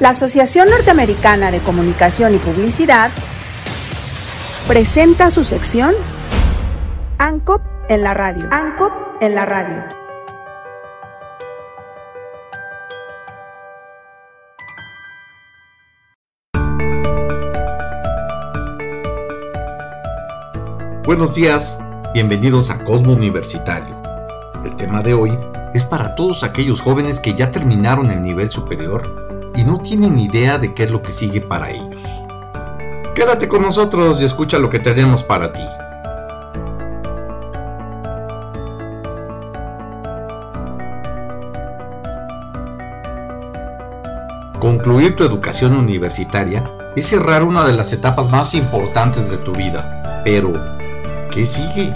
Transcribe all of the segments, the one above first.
La Asociación Norteamericana de Comunicación y Publicidad presenta su sección ANCOP en la radio. ANCOP en la radio. Buenos días, bienvenidos a Cosmo Universitario. El tema de hoy es para todos aquellos jóvenes que ya terminaron el nivel superior y no tienen idea de qué es lo que sigue para ellos. Quédate con nosotros y escucha lo que tenemos para ti. Concluir tu educación universitaria es cerrar una de las etapas más importantes de tu vida, pero ¿qué sigue?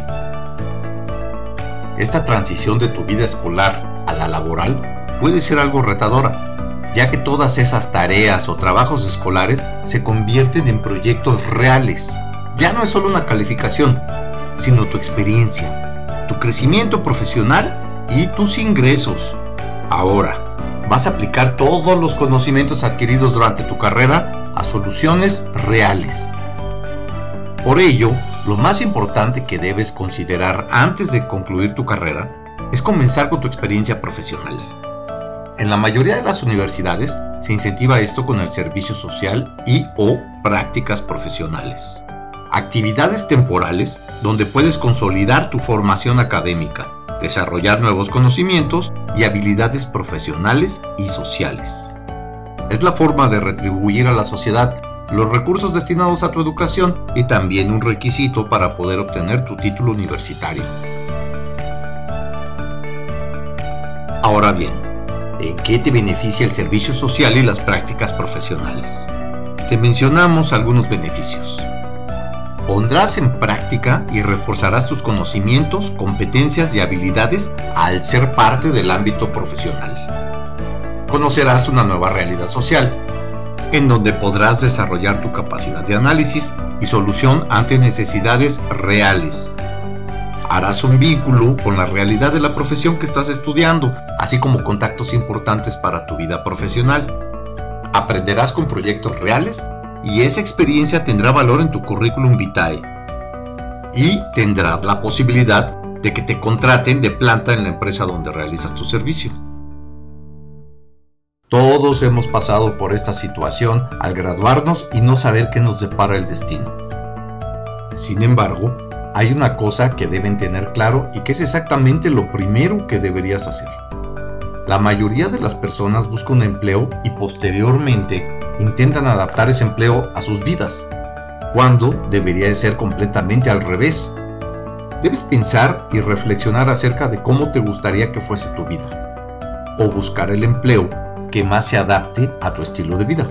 Esta transición de tu vida escolar a la laboral puede ser algo retadora, ya que todas esas tareas o trabajos escolares se convierten en proyectos reales. Ya no es solo una calificación, sino tu experiencia, tu crecimiento profesional y tus ingresos. Ahora, vas a aplicar todos los conocimientos adquiridos durante tu carrera a soluciones reales. Por ello, lo más importante que debes considerar antes de concluir tu carrera es comenzar con tu experiencia profesional. En la mayoría de las universidades se incentiva esto con el servicio social y o prácticas profesionales. Actividades temporales donde puedes consolidar tu formación académica, desarrollar nuevos conocimientos y habilidades profesionales y sociales. Es la forma de retribuir a la sociedad los recursos destinados a tu educación y también un requisito para poder obtener tu título universitario. Ahora bien, ¿en qué te beneficia el servicio social y las prácticas profesionales? Te mencionamos algunos beneficios. Pondrás en práctica y reforzarás tus conocimientos, competencias y habilidades al ser parte del ámbito profesional. Conocerás una nueva realidad social, en donde podrás desarrollar tu capacidad de análisis y solución ante necesidades reales. Harás un vínculo con la realidad de la profesión que estás estudiando, así como contactos importantes para tu vida profesional. Aprenderás con proyectos reales y esa experiencia tendrá valor en tu currículum vitae. Y tendrás la posibilidad de que te contraten de planta en la empresa donde realizas tu servicio. Todos hemos pasado por esta situación al graduarnos y no saber qué nos depara el destino. Sin embargo, hay una cosa que deben tener claro y que es exactamente lo primero que deberías hacer. La mayoría de las personas buscan un empleo y posteriormente intentan adaptar ese empleo a sus vidas, cuando debería de ser completamente al revés. Debes pensar y reflexionar acerca de cómo te gustaría que fuese tu vida, o buscar el empleo que más se adapte a tu estilo de vida.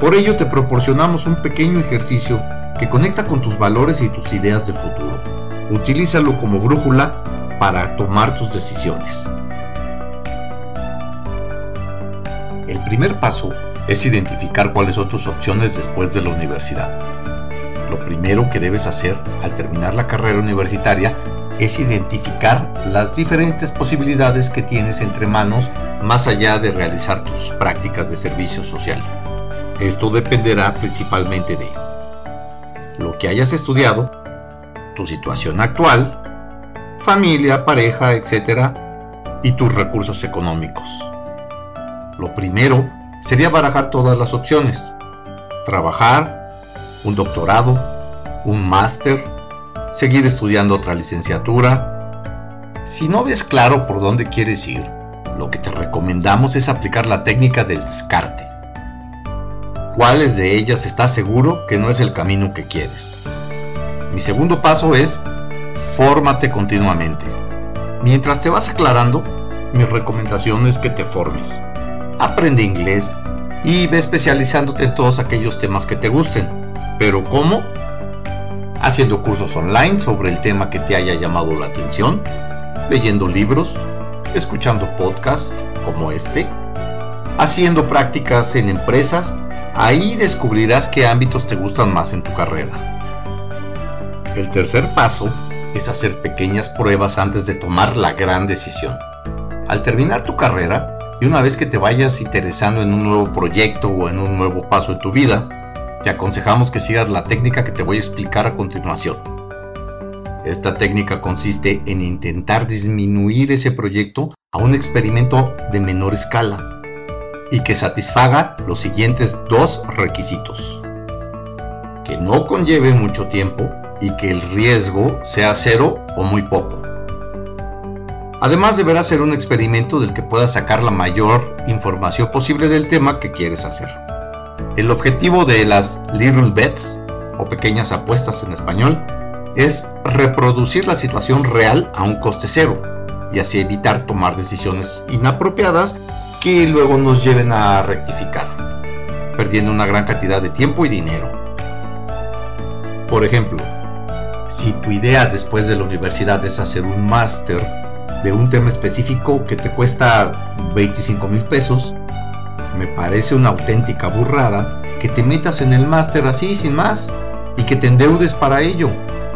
Por ello te proporcionamos un pequeño ejercicio que conecta con tus valores y tus ideas de futuro. Utilízalo como brújula para tomar tus decisiones. El primer paso es identificar cuáles son tus opciones después de la universidad. Lo primero que debes hacer al terminar la carrera universitaria es identificar las diferentes posibilidades que tienes entre manos más allá de realizar tus prácticas de servicio social. Esto dependerá principalmente de lo que hayas estudiado, tu situación actual, familia, pareja, etc. y tus recursos económicos. Lo primero sería barajar todas las opciones. Trabajar, un doctorado, un máster, seguir estudiando otra licenciatura. Si no ves claro por dónde quieres ir, lo que te recomendamos es aplicar la técnica del descarte. ¿Cuáles de ellas estás seguro que no es el camino que quieres? Mi segundo paso es fórmate continuamente. Mientras te vas aclarando, mi recomendación es que te formes. Aprende inglés y ve especializándote en todos aquellos temas que te gusten. ¿Pero cómo? Haciendo cursos online sobre el tema que te haya llamado la atención, leyendo libros, escuchando podcasts como este, haciendo prácticas en empresas, ahí descubrirás qué ámbitos te gustan más en tu carrera. El tercer paso es hacer pequeñas pruebas antes de tomar la gran decisión. Al terminar tu carrera, Y una vez que te vayas interesando en un nuevo proyecto o en un nuevo paso en tu vida, te aconsejamos que sigas la técnica que te voy a explicar a continuación. Esta técnica consiste en intentar disminuir ese proyecto a un experimento de menor escala y que satisfaga los siguientes dos requisitos. Que no conlleve mucho tiempo y que el riesgo sea cero o muy poco. Además deberá ser un experimento del que puedas sacar la mayor información posible del tema que quieres hacer. El objetivo de las Little Bets, o pequeñas apuestas en español, es reproducir la situación real a un coste cero y así evitar tomar decisiones inapropiadas que luego nos lleven a rectificar, perdiendo una gran cantidad de tiempo y dinero. Por ejemplo, si tu idea después de la universidad es hacer un máster de un tema específico que te cuesta 25 mil pesos, me parece una auténtica burrada que te metas en el máster así sin más y que te endeudes para ello.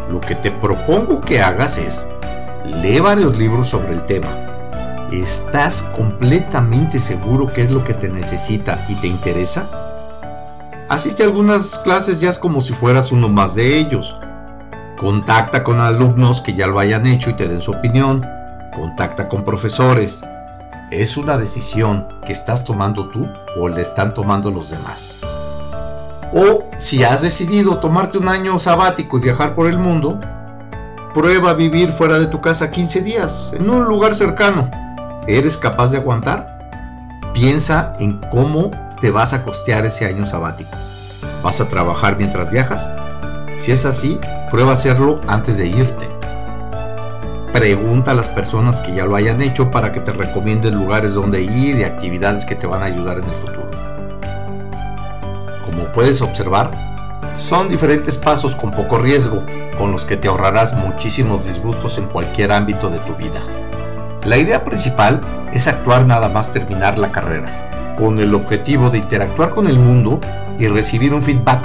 Lo que te propongo que hagas es lee varios libros sobre el tema. ¿Estás completamente seguro que es lo que te necesita y te interesa? Asiste a algunas clases ya como si fueras uno más de ellos. Contacta con alumnos que ya lo hayan hecho y te den su opinión. Contacta con profesores. Es una decisión que estás tomando tú o le están tomando los demás. O si has decidido tomarte un año sabático y viajar por el mundo, prueba vivir fuera de tu casa 15 días, en un lugar cercano. ¿Eres capaz de aguantar? Piensa en cómo te vas a costear ese año sabático. ¿Vas a trabajar mientras viajas? Si es así, prueba hacerlo antes de irte. Pregunta a las personas que ya lo hayan hecho para que te recomienden lugares donde ir y actividades que te van a ayudar en el futuro. Como puedes observar, son diferentes pasos con poco riesgo, con los que te ahorrarás muchísimos disgustos en cualquier ámbito de tu vida. La idea principal es actuar nada más terminar la carrera, con el objetivo de interactuar con el mundo y recibir un feedback.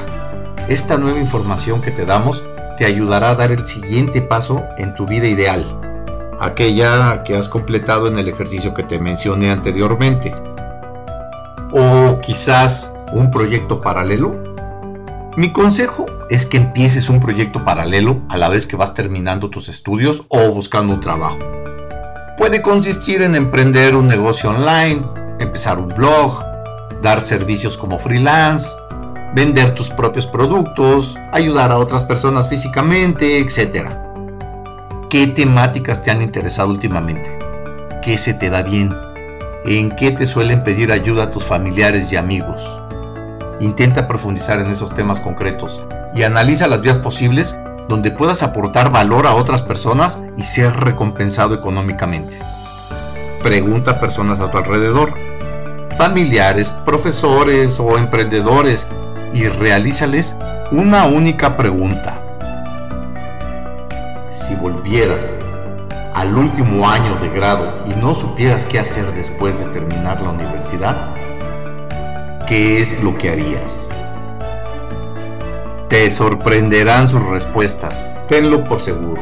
Esta nueva información que te damos te ayudará a dar el siguiente paso en tu vida ideal, aquella que has completado en el ejercicio que te mencioné anteriormente. O quizás un proyecto paralelo? Mi consejo es que empieces un proyecto paralelo a la vez que vas terminando tus estudios o buscando un trabajo. Puede consistir en emprender un negocio online, empezar un blog, dar servicios como freelance, vender tus propios productos, ayudar a otras personas físicamente, etc. ¿Qué temáticas te han interesado últimamente? ¿Qué se te da bien? ¿En qué te suelen pedir ayuda a tus familiares y amigos? Intenta profundizar en esos temas concretos y analiza las vías posibles donde puedas aportar valor a otras personas y ser recompensado económicamente. Pregunta a personas a tu alrededor, familiares, profesores o emprendedores y realízales una única pregunta. Si volvieras al último año de grado y no supieras qué hacer después de terminar la universidad, ¿qué es lo que harías? Te sorprenderán sus respuestas, tenlo por seguro.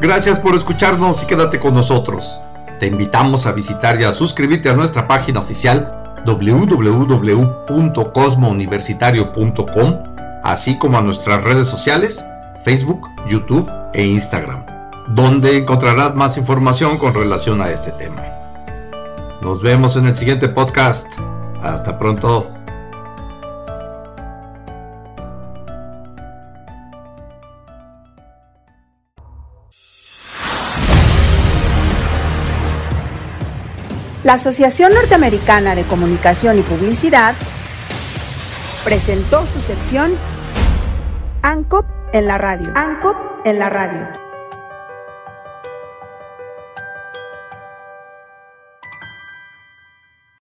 Gracias por escucharnos y quédate con nosotros. Te invitamos a visitar y a suscribirte a nuestra página oficial www.cosmouniversitario.com, así como a nuestras redes sociales, Facebook, YouTube e Instagram, donde encontrarás más información con relación a este tema. Nos vemos en el siguiente podcast. Hasta pronto. La Asociación Norteamericana de Comunicación y Publicidad presentó su sección ANCOP en la radio. ANCOP en la radio.